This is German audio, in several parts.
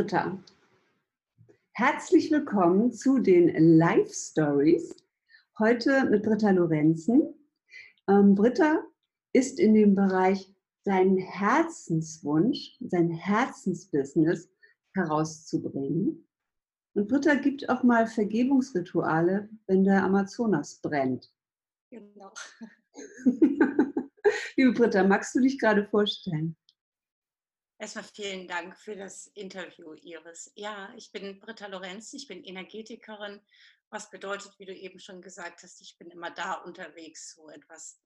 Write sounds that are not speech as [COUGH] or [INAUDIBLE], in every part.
Britta. Herzlich willkommen zu den Live Stories. Heute mit Britta Lorenzen. Ähm, Britta ist in dem Bereich seinen Herzenswunsch, sein Herzensbusiness herauszubringen. Und Britta gibt auch mal Vergebungsrituale, wenn der Amazonas brennt. Genau. [LAUGHS] Liebe Britta, magst du dich gerade vorstellen? Erstmal vielen Dank für das Interview, Iris. Ja, ich bin Britta Lorenz, ich bin Energetikerin, was bedeutet, wie du eben schon gesagt hast, ich bin immer da unterwegs, wo etwas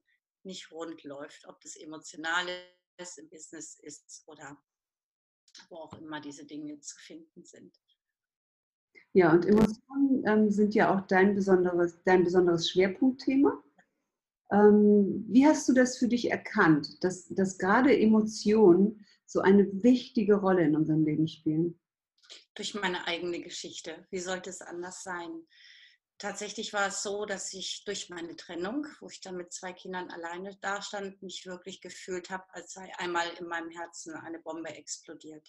nicht rund läuft, ob das emotional ist, im Business ist oder wo auch immer diese Dinge zu finden sind. Ja, und Emotionen ähm, sind ja auch dein besonderes, dein besonderes Schwerpunktthema. Ähm, wie hast du das für dich erkannt, dass, dass gerade Emotionen so eine wichtige Rolle in unserem Leben spielen? Durch meine eigene Geschichte. Wie sollte es anders sein? Tatsächlich war es so, dass ich durch meine Trennung, wo ich dann mit zwei Kindern alleine dastand, mich wirklich gefühlt habe, als sei einmal in meinem Herzen eine Bombe explodiert.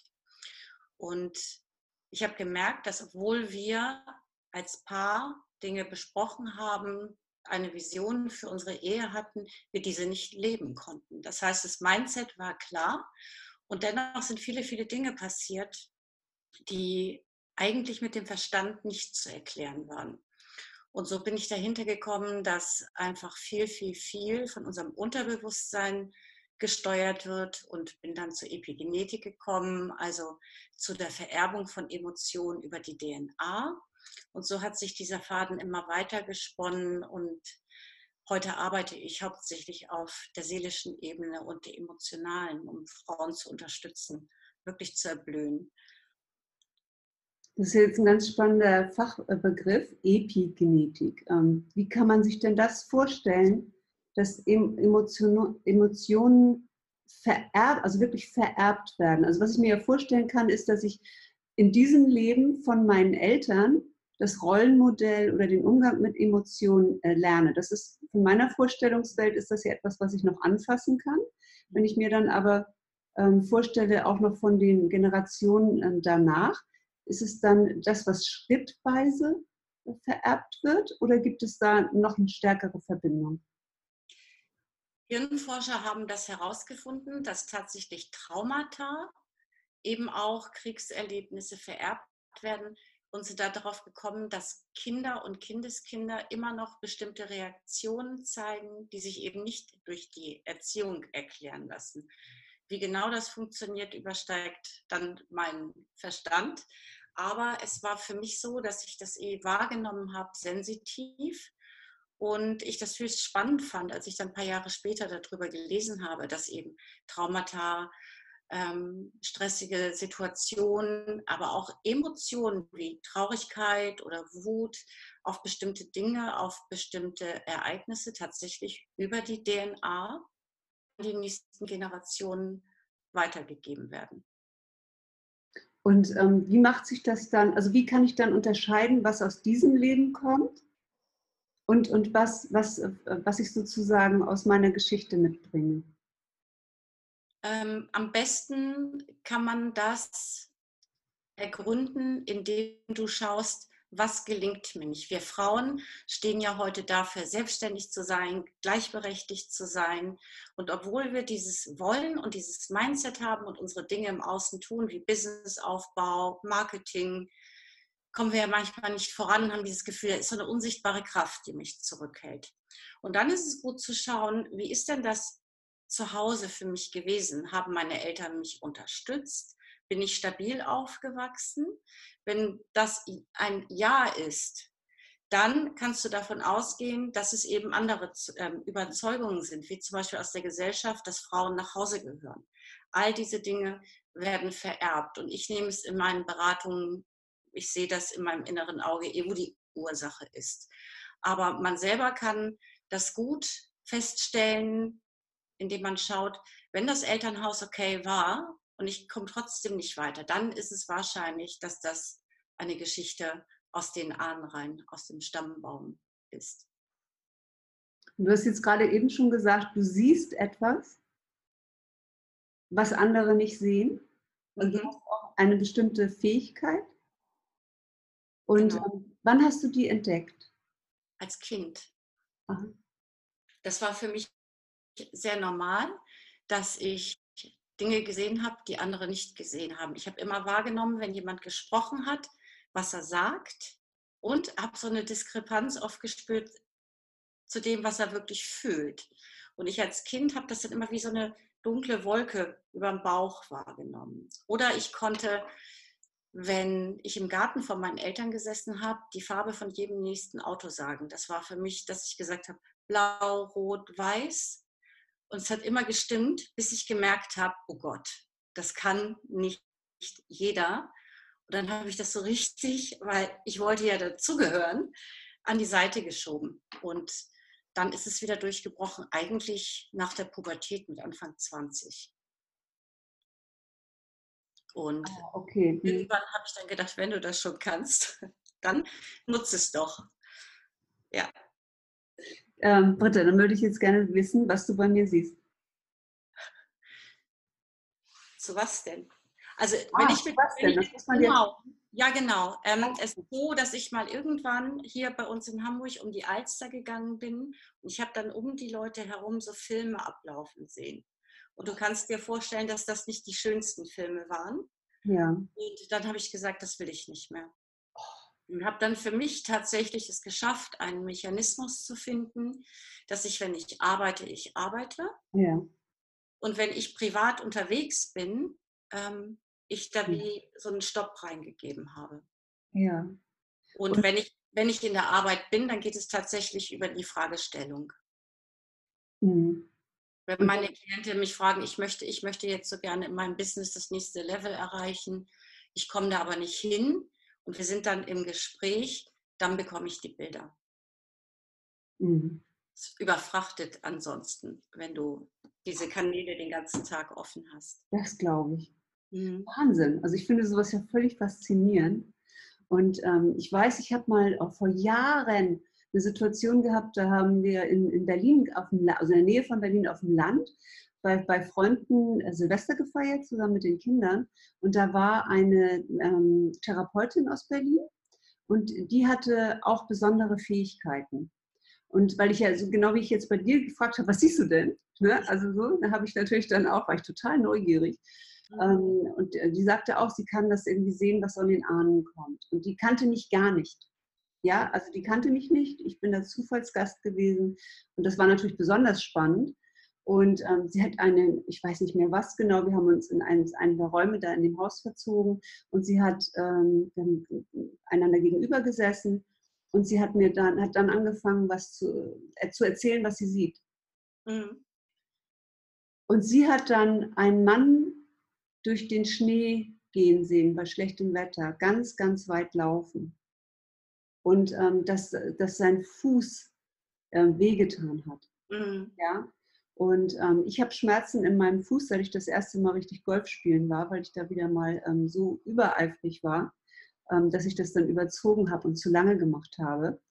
Und ich habe gemerkt, dass obwohl wir als Paar Dinge besprochen haben, eine Vision für unsere Ehe hatten, wir diese nicht leben konnten. Das heißt, das Mindset war klar und dennoch sind viele, viele Dinge passiert, die eigentlich mit dem Verstand nicht zu erklären waren. Und so bin ich dahinter gekommen, dass einfach viel, viel, viel von unserem Unterbewusstsein gesteuert wird und bin dann zur Epigenetik gekommen, also zu der Vererbung von Emotionen über die DNA. Und so hat sich dieser Faden immer weiter gesponnen und heute arbeite ich hauptsächlich auf der seelischen Ebene und der emotionalen, um Frauen zu unterstützen, wirklich zu erblühen. Das ist jetzt ein ganz spannender Fachbegriff, Epigenetik. Ähm, wie kann man sich denn das vorstellen, dass Emotionen, vererbt, also wirklich vererbt werden? Also was ich mir ja vorstellen kann, ist, dass ich in diesem Leben von meinen Eltern das Rollenmodell oder den Umgang mit Emotionen äh, lerne. Das ist in meiner Vorstellungswelt ist das ja etwas, was ich noch anfassen kann. Wenn ich mir dann aber ähm, vorstelle, auch noch von den Generationen ähm, danach, ist es dann das, was schrittweise vererbt wird oder gibt es da noch eine stärkere Verbindung? Hirnforscher haben das herausgefunden, dass tatsächlich Traumata, eben auch Kriegserlebnisse vererbt werden und sind da darauf gekommen, dass Kinder und Kindeskinder immer noch bestimmte Reaktionen zeigen, die sich eben nicht durch die Erziehung erklären lassen. Wie genau das funktioniert, übersteigt dann meinen Verstand. Aber es war für mich so, dass ich das eh wahrgenommen habe, sensitiv. Und ich das höchst spannend fand, als ich dann ein paar Jahre später darüber gelesen habe, dass eben Traumata ähm, stressige Situationen, aber auch Emotionen wie Traurigkeit oder Wut auf bestimmte Dinge, auf bestimmte Ereignisse tatsächlich über die DNA in die nächsten Generationen weitergegeben werden. Und ähm, wie macht sich das dann, also wie kann ich dann unterscheiden, was aus diesem Leben kommt und, und was, was, äh, was ich sozusagen aus meiner Geschichte mitbringe? Ähm, am besten kann man das ergründen, indem du schaust, was gelingt mir nicht. Wir Frauen stehen ja heute dafür, selbstständig zu sein, gleichberechtigt zu sein. Und obwohl wir dieses Wollen und dieses Mindset haben und unsere Dinge im Außen tun, wie Businessaufbau, Marketing, kommen wir ja manchmal nicht voran und haben dieses Gefühl, es ist so eine unsichtbare Kraft, die mich zurückhält. Und dann ist es gut zu schauen, wie ist denn das zu Hause für mich gewesen? Haben meine Eltern mich unterstützt? Bin ich stabil aufgewachsen? Wenn das ein Ja ist, dann kannst du davon ausgehen, dass es eben andere ähm, Überzeugungen sind, wie zum Beispiel aus der Gesellschaft, dass Frauen nach Hause gehören. All diese Dinge werden vererbt und ich nehme es in meinen Beratungen, ich sehe das in meinem inneren Auge, eh, wo die Ursache ist. Aber man selber kann das gut feststellen, indem man schaut, wenn das Elternhaus okay war und ich komme trotzdem nicht weiter, dann ist es wahrscheinlich, dass das eine Geschichte aus den Ahnenreihen, aus dem Stammbaum ist. Du hast jetzt gerade eben schon gesagt, du siehst etwas, was andere nicht sehen. Und mhm. du hast auch eine bestimmte Fähigkeit. Und Genau. ähm, wann hast du die entdeckt? als Kind. Aha. Das war für mich sehr normal, dass ich Dinge gesehen habe, die andere nicht gesehen haben. Ich habe immer wahrgenommen, wenn jemand gesprochen hat, was er sagt und habe so eine Diskrepanz oft gespürt zu dem, was er wirklich fühlt. Und ich als Kind habe das dann immer wie so eine dunkle Wolke über dem Bauch wahrgenommen. Oder ich konnte, wenn ich im Garten von meinen Eltern gesessen habe, die Farbe von jedem nächsten Auto sagen. Das war für mich, dass ich gesagt habe, blau, rot, weiß. Und es hat immer gestimmt, bis ich gemerkt habe, oh Gott, das kann nicht jeder. Und dann habe ich das so richtig, weil ich wollte ja dazugehören, an die Seite geschoben. Und dann ist es wieder durchgebrochen, eigentlich nach der Pubertät mit Anfang 20. Und Ah, okay. Irgendwann habe ich dann gedacht, wenn du das schon kannst, [LAUGHS] dann nutze es doch. Ja, Ähm, Britta, dann würde ich jetzt gerne wissen, was du bei mir siehst. zu was denn? Also Ah, wenn ich mit, was denn? ich Das genau, ja genau. Ähm, es ist so, dass ich mal irgendwann hier bei uns in Hamburg um die Alster gegangen bin und ich habe dann um die Leute herum so Filme ablaufen sehen. Und du kannst dir vorstellen, dass das nicht die schönsten Filme waren. Ja. Und dann habe ich gesagt, das will ich nicht mehr. Und habe dann für mich tatsächlich es geschafft, einen Mechanismus zu finden, dass ich, wenn ich arbeite, ich arbeite. Ja. Und wenn ich privat unterwegs bin, ähm, ich da Ja. wie so einen Stopp reingegeben habe. Ja. Und Und- wenn ich, wenn ich in der Arbeit bin, dann geht es tatsächlich über die Fragestellung. Hm. Wenn meine Klienten mich fragen, ich möchte, ich möchte jetzt so gerne in meinem Business das nächste Level erreichen, ich komme da aber nicht hin und wir sind dann im Gespräch, dann bekomme ich die Bilder. Hm. Es überfrachtet ansonsten, wenn du diese Kanäle den ganzen Tag offen hast. Das glaube ich. Mhm. Wahnsinn. Also ich finde sowas ja völlig faszinierend. Und ähm, ich weiß, ich habe mal auch vor Jahren eine Situation gehabt, da haben wir in, in Berlin, auf dem, also in der Nähe von Berlin auf dem Land, bei, bei Freunden äh, Silvester gefeiert, zusammen mit den Kindern. Und da war eine ähm, Therapeutin aus Berlin und die hatte auch besondere Fähigkeiten. Und weil ich ja, so genau wie ich jetzt bei dir gefragt habe, was siehst du denn? Ne? Also so, da habe ich natürlich dann auch, war ich total neugierig. Ähm, und äh, die sagte auch, sie kann das irgendwie sehen, was von den Ahnen kommt. Und die kannte mich gar nicht. Ja, also die kannte mich nicht. Ich bin da Zufallsgast gewesen. Und das war natürlich besonders spannend. Und ähm, sie hat einen, ich weiß nicht mehr was genau, wir haben uns in einen, einen der Räume da in dem Haus verzogen und sie hat ähm, einander gegenüber gesessen und sie hat mir dann, hat dann angefangen, was zu, äh, zu erzählen, was sie sieht. Mhm. Und sie hat dann einen Mann durch den Schnee gehen sehen bei schlechtem Wetter, ganz, ganz weit laufen. Und ähm, dass, dass sein Fuß ähm, wehgetan hat. Mhm. Ja? Und ähm, ich habe Schmerzen in meinem Fuß, seit ich das erste Mal richtig Golf spielen war, weil ich da wieder mal ähm, so übereifrig war, ähm, dass ich das dann überzogen habe und zu lange gemacht habe.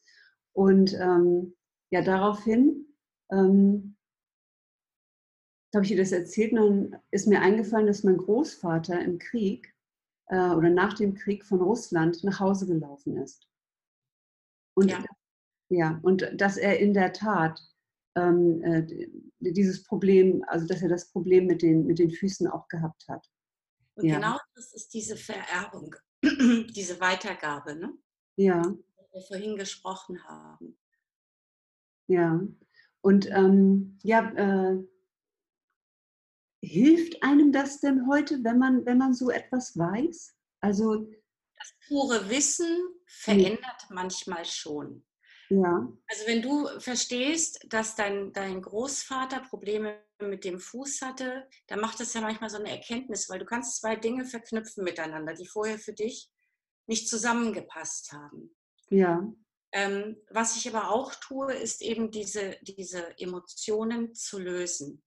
Und ähm, ja, daraufhin ähm, habe ich ihr das erzählt dann ist mir eingefallen, dass mein Großvater im Krieg äh, oder nach dem Krieg von Russland nach Hause gelaufen ist. Und Ja. ja, und dass er in der Tat dieses Problem, also dass er das Problem mit den, mit den Füßen auch gehabt hat. Und Ja. genau das ist diese Vererbung, [CLEARS THROAT] diese Weitergabe, ne? Ja, wo wir vorhin gesprochen haben. ja. Und ähm, ja, äh, hilft einem das denn heute, wenn man, wenn man so etwas weiß? Also, Das pure Wissen verändert manchmal schon. Ja, Also wenn du verstehst, dass dein, dein Großvater Probleme mit dem Fuß hatte, dann macht das ja manchmal so eine Erkenntnis, weil du kannst zwei Dinge verknüpfen miteinander, die vorher für dich nicht zusammengepasst haben. ja, Ähm, was ich aber auch tue, ist eben diese, diese Emotionen zu lösen.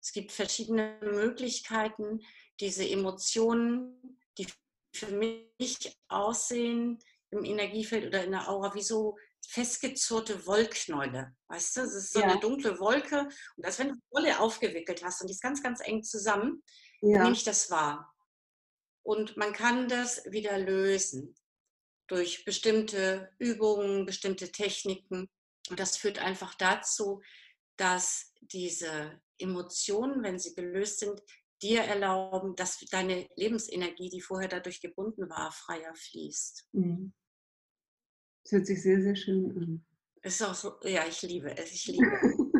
Es gibt verschiedene Möglichkeiten, diese Emotionen, die für mich aussehen im Energiefeld oder in der Aura wie so festgezurrte Wollknäule. Weißt du, es ist so Ja. eine dunkle Wolke und als wenn du Wolle aufgewickelt hast und die ist ganz, ganz eng zusammen, ja, nehme ich das wahr. Und man kann das wieder lösen durch bestimmte Übungen, bestimmte Techniken. Und das führt einfach dazu, dass diese Emotionen, wenn sie gelöst sind, dir erlauben, dass deine Lebensenergie, die vorher dadurch gebunden war, freier fließt. Mhm. Hört sich sehr, sehr schön an. Ist auch so, ja, ich liebe es, ich liebe [LAUGHS]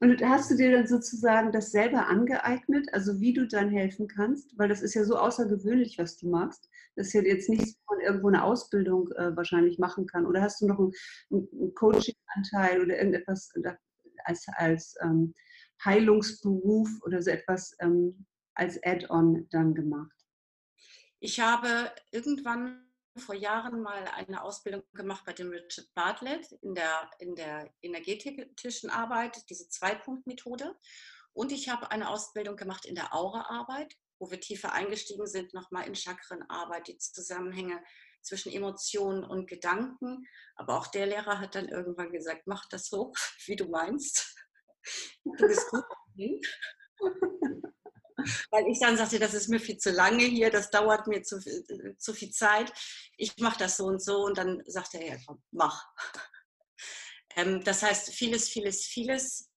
Und hast du dir dann sozusagen das selber angeeignet, also wie du dann helfen kannst? Weil das ist ja so außergewöhnlich, was du machst. Das ist ja jetzt nichts, wo man irgendwo eine Ausbildung äh, wahrscheinlich machen kann. Oder hast du noch einen, einen Coaching-Anteil oder irgendetwas als, als ähm, Heilungsberuf oder so etwas ähm, als Add-on dann gemacht? Ich habe irgendwann vor Jahren mal eine Ausbildung gemacht bei dem Richard Bartlett in der, in der energetischen Arbeit, diese Zwei-Punkt-Methode. Und ich habe eine Ausbildung gemacht in der Aura-Arbeit, wo wir tiefer eingestiegen sind, nochmal in Chakrenarbeit, die Zusammenhänge zwischen Emotionen und Gedanken. Aber auch der Lehrer hat dann irgendwann gesagt, mach das so, [LAUGHS] wie du meinst. Du bist gut. [LAUGHS] Weil ich dann sagte, das ist mir viel zu lange hier, das dauert mir zu, zu viel Zeit. Ich mache das so und so. Und dann sagte er, ja komm, mach. [LAUGHS] Ähm, das heißt, vieles, vieles, vieles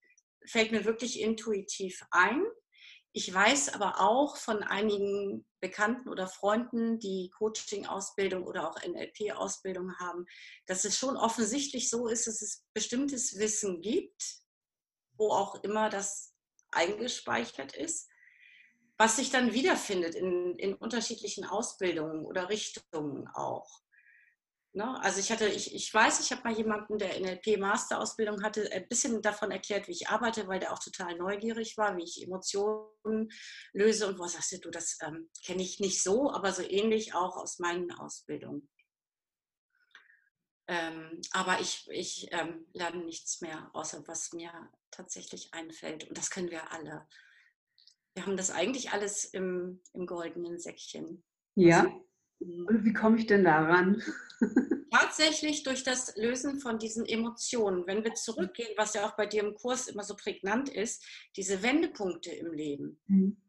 fällt mir wirklich intuitiv ein. Ich weiß aber auch von einigen Bekannten oder Freunden, die Coaching-Ausbildung oder auch NLP-Ausbildung haben, dass es schon offensichtlich so ist, dass es bestimmtes Wissen gibt, wo auch immer das eingespeichert ist, was sich dann wiederfindet in, in unterschiedlichen Ausbildungen oder Richtungen auch. Ne? Also ich hatte, ich, ich weiß, ich habe mal jemanden, der NLP-Masterausbildung hatte, ein bisschen davon erklärt, wie ich arbeite, weil der auch total neugierig war, wie ich Emotionen löse und wo sagst du, das ähm, kenne ich nicht so, aber so ähnlich auch aus meinen Ausbildungen. Ähm, aber ich, ich ähm, lerne nichts mehr, außer was mir tatsächlich einfällt. Und das können wir alle. Wir haben das eigentlich alles im, im goldenen Säckchen. Ja. Also, mhm. Und wie komme ich denn daran? [LAUGHS] Tatsächlich durch das Lösen von diesen Emotionen. Wenn wir zurückgehen, was ja auch bei dir im Kurs immer so prägnant ist, diese Wendepunkte im Leben, mhm.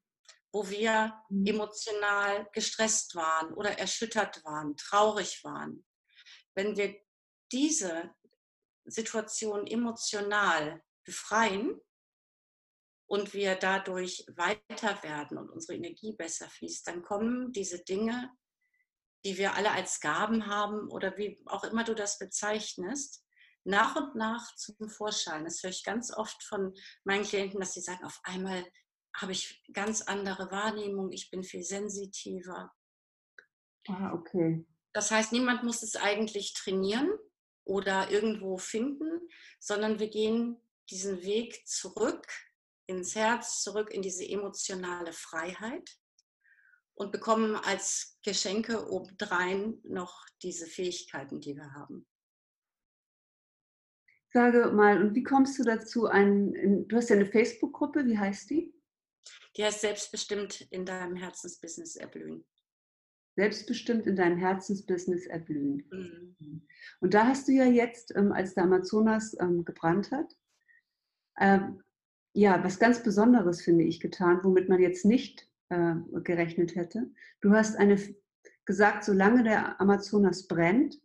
wo wir mhm. emotional gestresst waren oder erschüttert waren, traurig waren. Wenn wir diese Situation emotional befreien und wir dadurch weiter werden und unsere Energie besser fließt, dann kommen diese Dinge, die wir alle als Gaben haben oder wie auch immer du das bezeichnest, nach und nach zum Vorschein. Das höre ich ganz oft von meinen Klienten, dass sie sagen, auf einmal habe ich ganz andere Wahrnehmung, ich bin viel sensitiver. Ah, okay. Das heißt, niemand muss es eigentlich trainieren oder irgendwo finden, sondern wir gehen diesen Weg zurück ins Herz, zurück in diese emotionale Freiheit und bekommen als Geschenke obendrein noch diese Fähigkeiten, die wir haben. Sage mal, und wie kommst du dazu, ein, du hast ja eine Facebook-Gruppe, wie heißt die? Die heißt Selbstbestimmt in deinem Herzensbusiness erblühen selbstbestimmt in deinem Herzensbusiness erblühen. Mhm. Und da hast du ja jetzt, ähm, als der Amazonas ähm, gebrannt hat, ähm, ja, was ganz Besonderes, finde ich, getan, womit man jetzt nicht äh, gerechnet hätte. Du hast eine gesagt, solange der Amazonas brennt,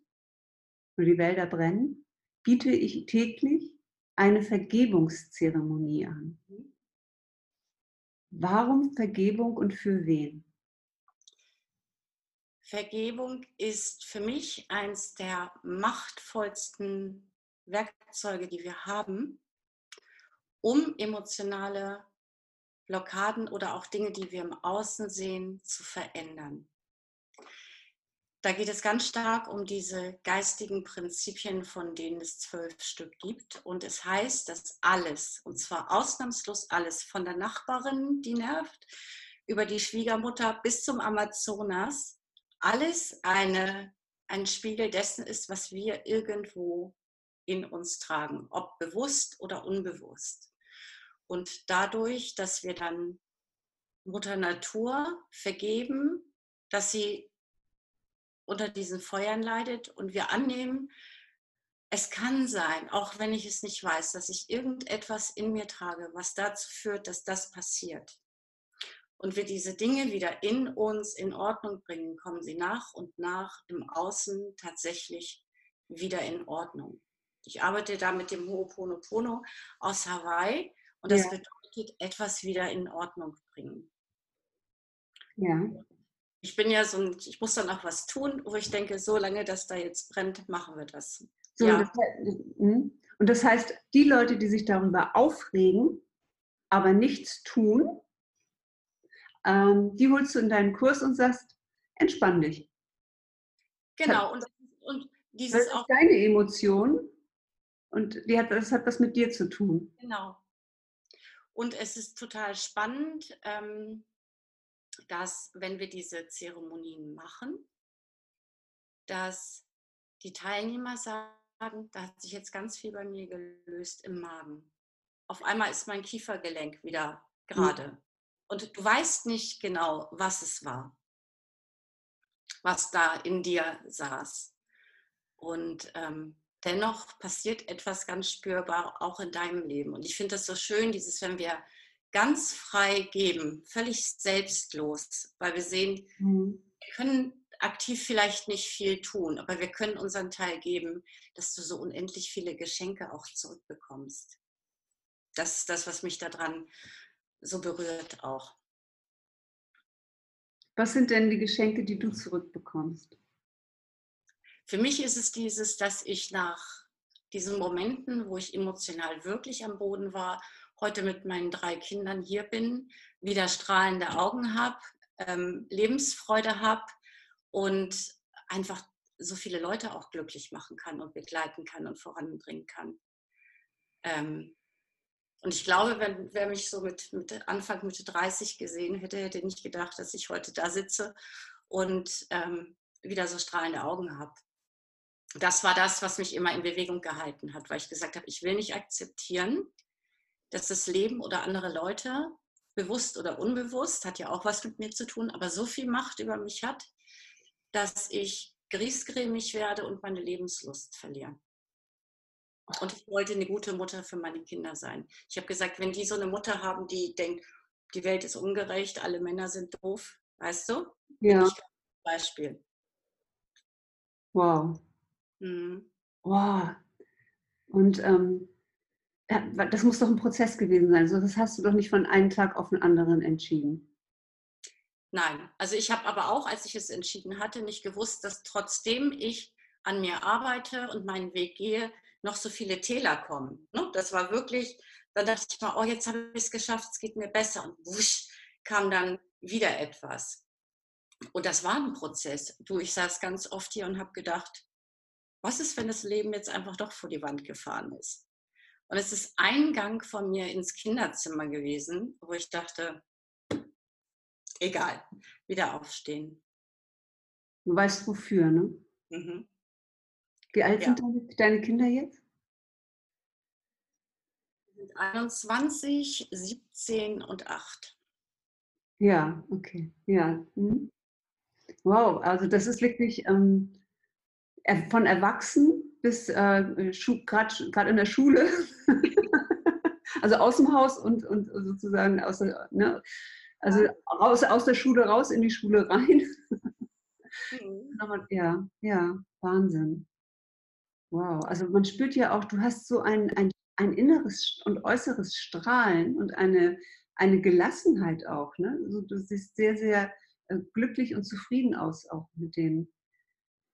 oder die Wälder brennen, biete ich täglich eine Vergebungszeremonie an. Warum Vergebung und für wen? Vergebung ist für mich eines der machtvollsten Werkzeuge, die wir haben, um emotionale Blockaden oder auch Dinge, die wir im Außen sehen, zu verändern. Da geht es ganz stark um diese geistigen Prinzipien, von denen es zwölf Stück gibt. Und es heißt, dass alles, und zwar ausnahmslos alles, von der Nachbarin, die nervt, über die Schwiegermutter bis zum Amazonas, alles eine, ein Spiegel dessen ist, was wir irgendwo in uns tragen, ob bewusst oder unbewusst. Und dadurch, dass wir dann Mutter Natur vergeben, dass sie unter diesen Feuern leidet und wir annehmen, es kann sein, auch wenn ich es nicht weiß, dass ich irgendetwas in mir trage, was dazu führt, dass das passiert. und wir diese Dinge wieder in uns in Ordnung bringen, kommen sie nach und nach im Außen tatsächlich wieder in Ordnung. Ich arbeite da mit dem Ho'oponopono aus Hawaii und das ja. bedeutet etwas wieder in Ordnung bringen. Ja. Ich bin ja so ein, ich muss dann auch was tun, wo ich denke, solange das da jetzt brennt, machen wir das. So, ja. das hm? und das heißt, die Leute, die sich darüber aufregen, aber nichts tun, ähm, die holst du in deinen Kurs und sagst, entspann dich. Genau, und, und dieses das ist auch. deine Emotion und die hat, das hat was mit dir zu tun. Genau. Und es ist total spannend, ähm, dass, wenn wir diese Zeremonien machen, dass die Teilnehmer sagen, da hat sich jetzt ganz viel bei mir gelöst im Magen. Auf einmal ist mein Kiefergelenk wieder gerade. Mhm. Und du weißt nicht genau, was es war, was da in dir saß. Und ähm, dennoch passiert etwas ganz spürbar auch in deinem Leben. Und ich finde das so schön, dieses, wenn wir ganz frei geben, völlig selbstlos, weil wir sehen, mhm. wir können aktiv vielleicht nicht viel tun, aber wir können unseren Teil geben, dass du so unendlich viele Geschenke auch zurückbekommst. Das ist das, was mich daran so berührt auch. Was sind denn die Geschenke, die du zurückbekommst? Für mich ist es dieses, dass ich nach diesen Momenten, wo ich emotional wirklich am Boden war, heute mit meinen drei Kindern hier bin, wieder strahlende Augen habe, ähm, Lebensfreude habe und einfach so viele Leute auch glücklich machen kann und begleiten kann und voranbringen kann. Ähm, und ich glaube, wenn wer mich so mit, mit Anfang Mitte 30 gesehen hätte, hätte nicht gedacht, dass ich heute da sitze und ähm, wieder so strahlende Augen habe das war das, was mich immer in Bewegung gehalten hat, weil ich gesagt habe, ich will nicht akzeptieren, dass das Leben oder andere Leute, bewusst oder unbewusst, hat ja auch was mit mir zu tun, aber so viel Macht über mich hat, dass ich griesgrämig werde und meine Lebenslust verliere. Und ich wollte eine gute Mutter für meine Kinder sein. Ich habe gesagt, wenn die so eine Mutter haben, die denkt, die Welt ist ungerecht, alle Männer sind doof, weißt du? Ja. Beispiel. Wow. Mhm. Wow. Und ähm, das muss doch ein Prozess gewesen sein. Also das hast du doch nicht von einem Tag auf den anderen entschieden. Nein, also ich habe aber auch, als ich es entschieden hatte, nicht gewusst, dass trotzdem ich an mir arbeite und meinen Weg gehe, noch so viele Täler kommen. Ne? Das war wirklich, dann dachte ich mal, oh, jetzt habe ich es geschafft, es geht mir besser. Und wusch, kam dann wieder etwas. Und das war ein Prozess. Du, ich saß ganz oft hier und habe gedacht, was ist, wenn das Leben jetzt einfach doch vor die Wand gefahren ist? Und es ist ein Gang von mir ins Kinderzimmer gewesen, wo ich dachte, egal, wieder aufstehen. Du weißt wofür, ne? Mhm. Wie alt ja. sind deine Kinder jetzt? 21, 17 und 8. Ja, okay. Ja. Hm. Wow, also das ist wirklich ähm, von Erwachsenen bis äh, gerade in der Schule, [LAUGHS] also aus dem Haus und, und sozusagen aus der, ne, also raus, aus der Schule raus in die Schule rein. Mhm. [LAUGHS] ja, ja, Wahnsinn. Wow, also man spürt ja auch, du hast so ein, ein, ein inneres und äußeres Strahlen und eine, eine Gelassenheit auch. Ne? Also du siehst sehr, sehr äh, glücklich und zufrieden aus, auch mit dem,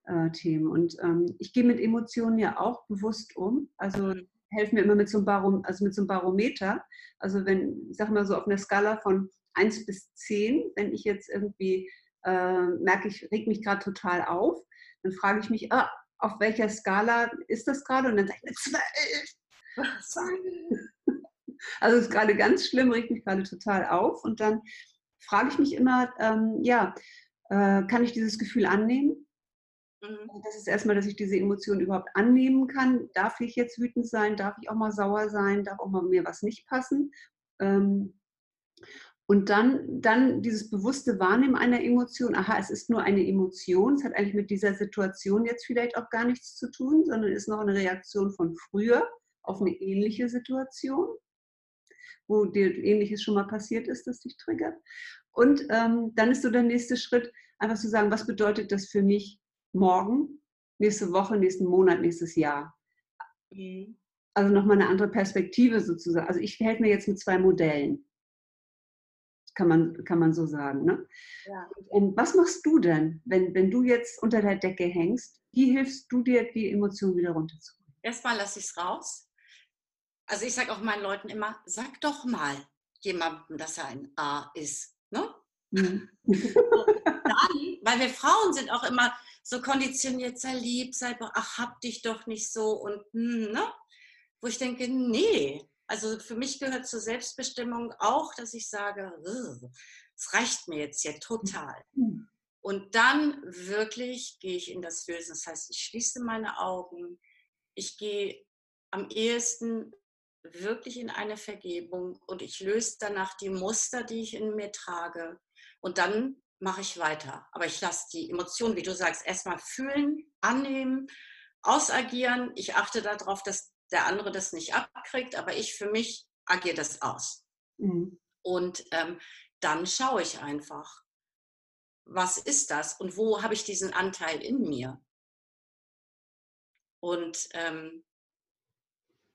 äh, Themen. Und ähm, ich gehe mit Emotionen ja auch bewusst um. Also mhm. helfe mir immer mit so, einem Barom also mit so einem Barometer. Also wenn, ich sag mal so auf einer Skala von 1 bis 10, wenn ich jetzt irgendwie äh, merke, ich reg mich gerade total auf, dann frage ich mich, ah, auf welcher Skala ist das gerade? Und dann sage ich, 12. [LAUGHS] Also es ist gerade ganz schlimm, regt mich gerade total auf. Und dann frage ich mich immer, ähm, ja, äh, kann ich dieses Gefühl annehmen? Mhm. Das ist erstmal, dass ich diese Emotionen überhaupt annehmen kann. Darf ich jetzt wütend sein? Darf ich auch mal sauer sein? Darf auch mal mir was nicht passen? Ähm, und dann, dann dieses bewusste Wahrnehmen einer Emotion. Aha, es ist nur eine Emotion. Es hat eigentlich mit dieser Situation jetzt vielleicht auch gar nichts zu tun, sondern ist noch eine Reaktion von früher auf eine ähnliche Situation, wo dir Ähnliches schon mal passiert ist, das dich triggert. Und ähm, dann ist so der nächste Schritt, einfach zu sagen, was bedeutet das für mich morgen, nächste Woche, nächsten Monat, nächstes Jahr. Mhm. Also nochmal eine andere Perspektive sozusagen. Also ich verhält mir jetzt mit zwei Modellen. Kann man, kann man so sagen. Ne? Ja. Und was machst du denn, wenn, wenn du jetzt unter der Decke hängst? Wie hilfst du dir, die Emotionen wieder runterzuholen? Erstmal lasse ich es raus. Also ich sage auch meinen Leuten immer, sag doch mal jemandem, dass er ein A ist. Ne? Mhm. [LAUGHS] Dann, weil wir Frauen sind auch immer so konditioniert, sei lieb, sei, ach, hab dich doch nicht so und, hm, ne? Wo ich denke, nee, also für mich gehört zur Selbstbestimmung auch, dass ich sage, es reicht mir jetzt hier total. Mhm. Und dann wirklich gehe ich in das Lösen. Das heißt, ich schließe meine Augen, ich gehe am ehesten wirklich in eine Vergebung und ich löse danach die Muster, die ich in mir trage. Und dann mache ich weiter. Aber ich lasse die Emotionen, wie du sagst, erstmal fühlen, annehmen, ausagieren. Ich achte darauf, dass der andere das nicht abkriegt, aber ich für mich agiere das aus. Mhm. Und ähm, dann schaue ich einfach, was ist das und wo habe ich diesen Anteil in mir? Und ähm,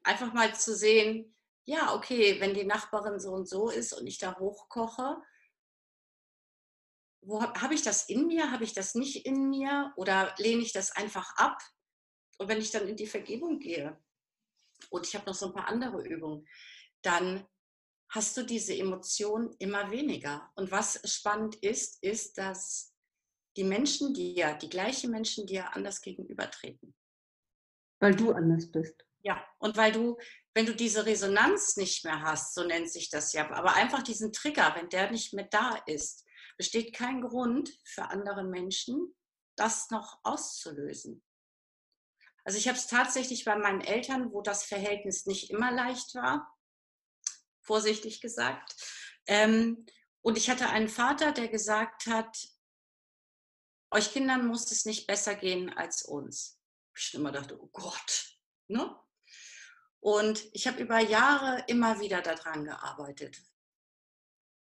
einfach mal zu sehen, ja, okay, wenn die Nachbarin so und so ist und ich da hochkoche, wo habe ich das in mir, habe ich das nicht in mir oder lehne ich das einfach ab? Und wenn ich dann in die Vergebung gehe und ich habe noch so ein paar andere Übungen, dann hast du diese Emotion immer weniger. Und was spannend ist, ist, dass die Menschen dir, die gleichen Menschen dir anders gegenübertreten. Weil du anders bist. Ja, und weil du, wenn du diese Resonanz nicht mehr hast, so nennt sich das ja, aber einfach diesen Trigger, wenn der nicht mehr da ist, besteht kein Grund für andere Menschen, das noch auszulösen. Also ich habe es tatsächlich bei meinen Eltern, wo das Verhältnis nicht immer leicht war, vorsichtig gesagt. Ähm, und ich hatte einen Vater, der gesagt hat, euch Kindern muss es nicht besser gehen als uns. Ich immer dachte, oh Gott. Ne? Und ich habe über Jahre immer wieder daran gearbeitet.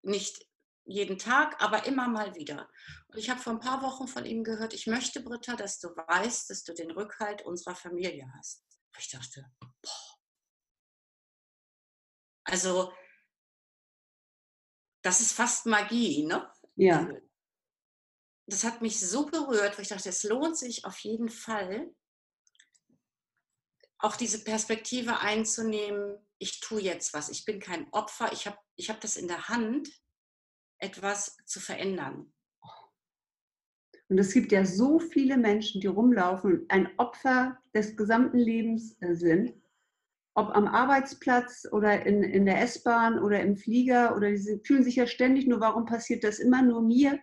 Nicht jeden Tag, aber immer mal wieder. Und ich habe vor ein paar Wochen von ihm gehört, ich möchte, Britta, dass du weißt, dass du den Rückhalt unserer Familie hast. Ich dachte, boah. Also, das ist fast Magie, ne? Ja. Das hat mich so berührt, weil ich dachte, es lohnt sich auf jeden Fall, auch diese Perspektive einzunehmen, ich tue jetzt was, ich bin kein Opfer, ich habe ich hab das in der Hand, etwas zu verändern. Und es gibt ja so viele Menschen, die rumlaufen und ein Opfer des gesamten Lebens äh, sind, ob am Arbeitsplatz oder in, in der S-Bahn oder im Flieger oder sie fühlen sich ja ständig nur, warum passiert das immer nur mir?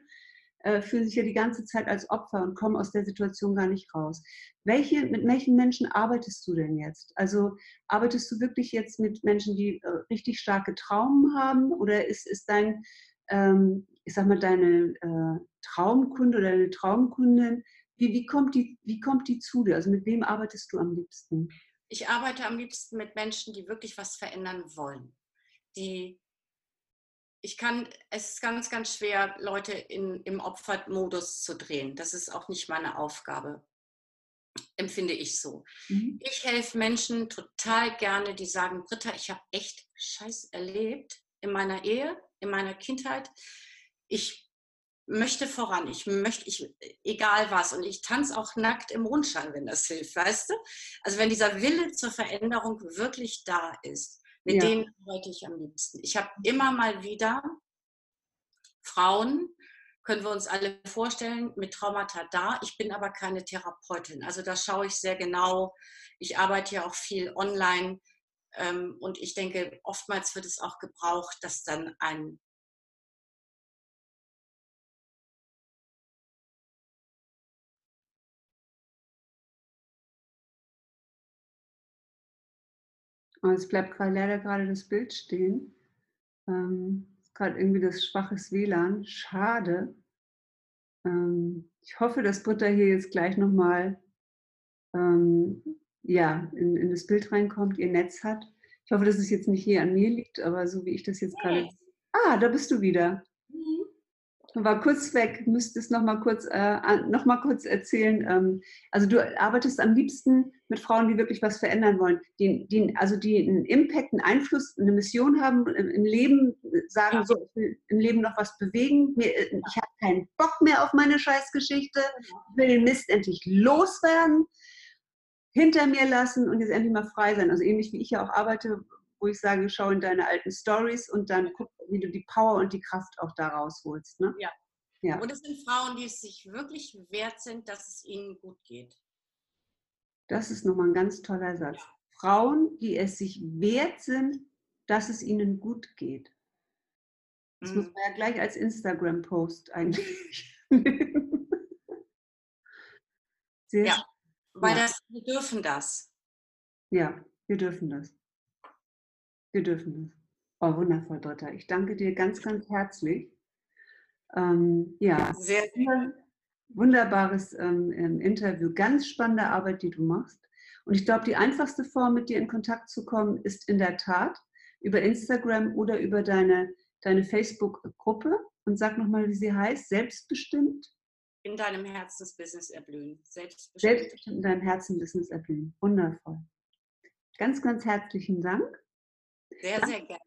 Äh, fühlen sich ja die ganze Zeit als Opfer und kommen aus der Situation gar nicht raus. Welche, mit welchen Menschen arbeitest du denn jetzt? Also arbeitest du wirklich jetzt mit Menschen, die äh, richtig starke Traumen haben oder ist, ist dein, ähm, ich sag mal, deine äh, Traumkunde oder deine Traumkundin, wie, wie, kommt die, wie kommt die zu dir? Also mit wem arbeitest du am liebsten? Ich arbeite am liebsten mit Menschen, die wirklich was verändern wollen, die ich kann, es ist ganz, ganz schwer, Leute in, im Opfermodus zu drehen. Das ist auch nicht meine Aufgabe, empfinde ich so. Mhm. Ich helfe Menschen total gerne, die sagen, Britta, ich habe echt Scheiß erlebt in meiner Ehe, in meiner Kindheit. Ich möchte voran, ich möchte, ich, egal was. Und ich tanze auch nackt im Rundschall, wenn das hilft, weißt du? Also wenn dieser Wille zur Veränderung wirklich da ist. Mit ja. denen arbeite ich am liebsten. Ich habe immer mal wieder Frauen, können wir uns alle vorstellen, mit Traumata da. Ich bin aber keine Therapeutin. Also da schaue ich sehr genau. Ich arbeite ja auch viel online. Ähm, und ich denke, oftmals wird es auch gebraucht, dass dann ein es bleibt gerade leider gerade das Bild stehen. Ähm, gerade irgendwie das schwaches WLAN. Schade. Ähm, ich hoffe, dass Britta hier jetzt gleich nochmal ähm, ja, in, in, das Bild reinkommt, ihr Netz hat. Ich hoffe, dass es jetzt nicht hier an mir liegt, aber so wie ich das jetzt gerade. Ah, da bist du wieder. Mhm. Du war kurz weg, müsstest noch mal kurz, äh, noch mal kurz erzählen. Ähm, also du arbeitest am liebsten mit Frauen, die wirklich was verändern wollen, die, die, also die einen Impact, einen Einfluss, eine Mission haben im, im Leben, sagen ja. so, ich will im Leben noch was bewegen, Mir, äh, ich habe keinen Bock mehr auf meine Scheißgeschichte, genau. ich will den Mist endlich loswerden, hinter mir lassen und jetzt endlich mal frei sein. Also ähnlich wie ich ja auch arbeite, wo ich sage, schau in deine alten Stories und dann guck, wie du die Power und die Kraft auch da rausholst. Ne? Ja. ja. Und es sind Frauen, die es sich wirklich wert sind, dass es ihnen gut geht. Das ist nochmal ein ganz toller Satz. Ja. Frauen, die es sich wert sind, dass es ihnen gut geht. Das mhm. muss man ja gleich als Instagram-Post [LAUGHS] eigentlich nehmen. ja, weil ja. Das, wir dürfen das. Ja, wir dürfen das. Wir dürfen das. Oh, wundervoll, Dotter. Ich danke dir ganz, ganz herzlich. Ähm, ja, sehr, sehr wunderbares ähm, ähm, Interview. Ganz spannende Arbeit, die du machst. Und ich glaube, die einfachste Form, mit dir in Kontakt zu kommen, ist in der Tat über Instagram oder über deine, deine Facebook-Gruppe. Und sag nochmal, wie sie heißt. Selbstbestimmt? In deinem Herzensbusiness erblühen. Selbstbestimmt. Selbstbestimmt in deinem Herzensbusiness erblühen. Wundervoll. Ganz, ganz herzlichen Dank. Sehr, sehr gerne.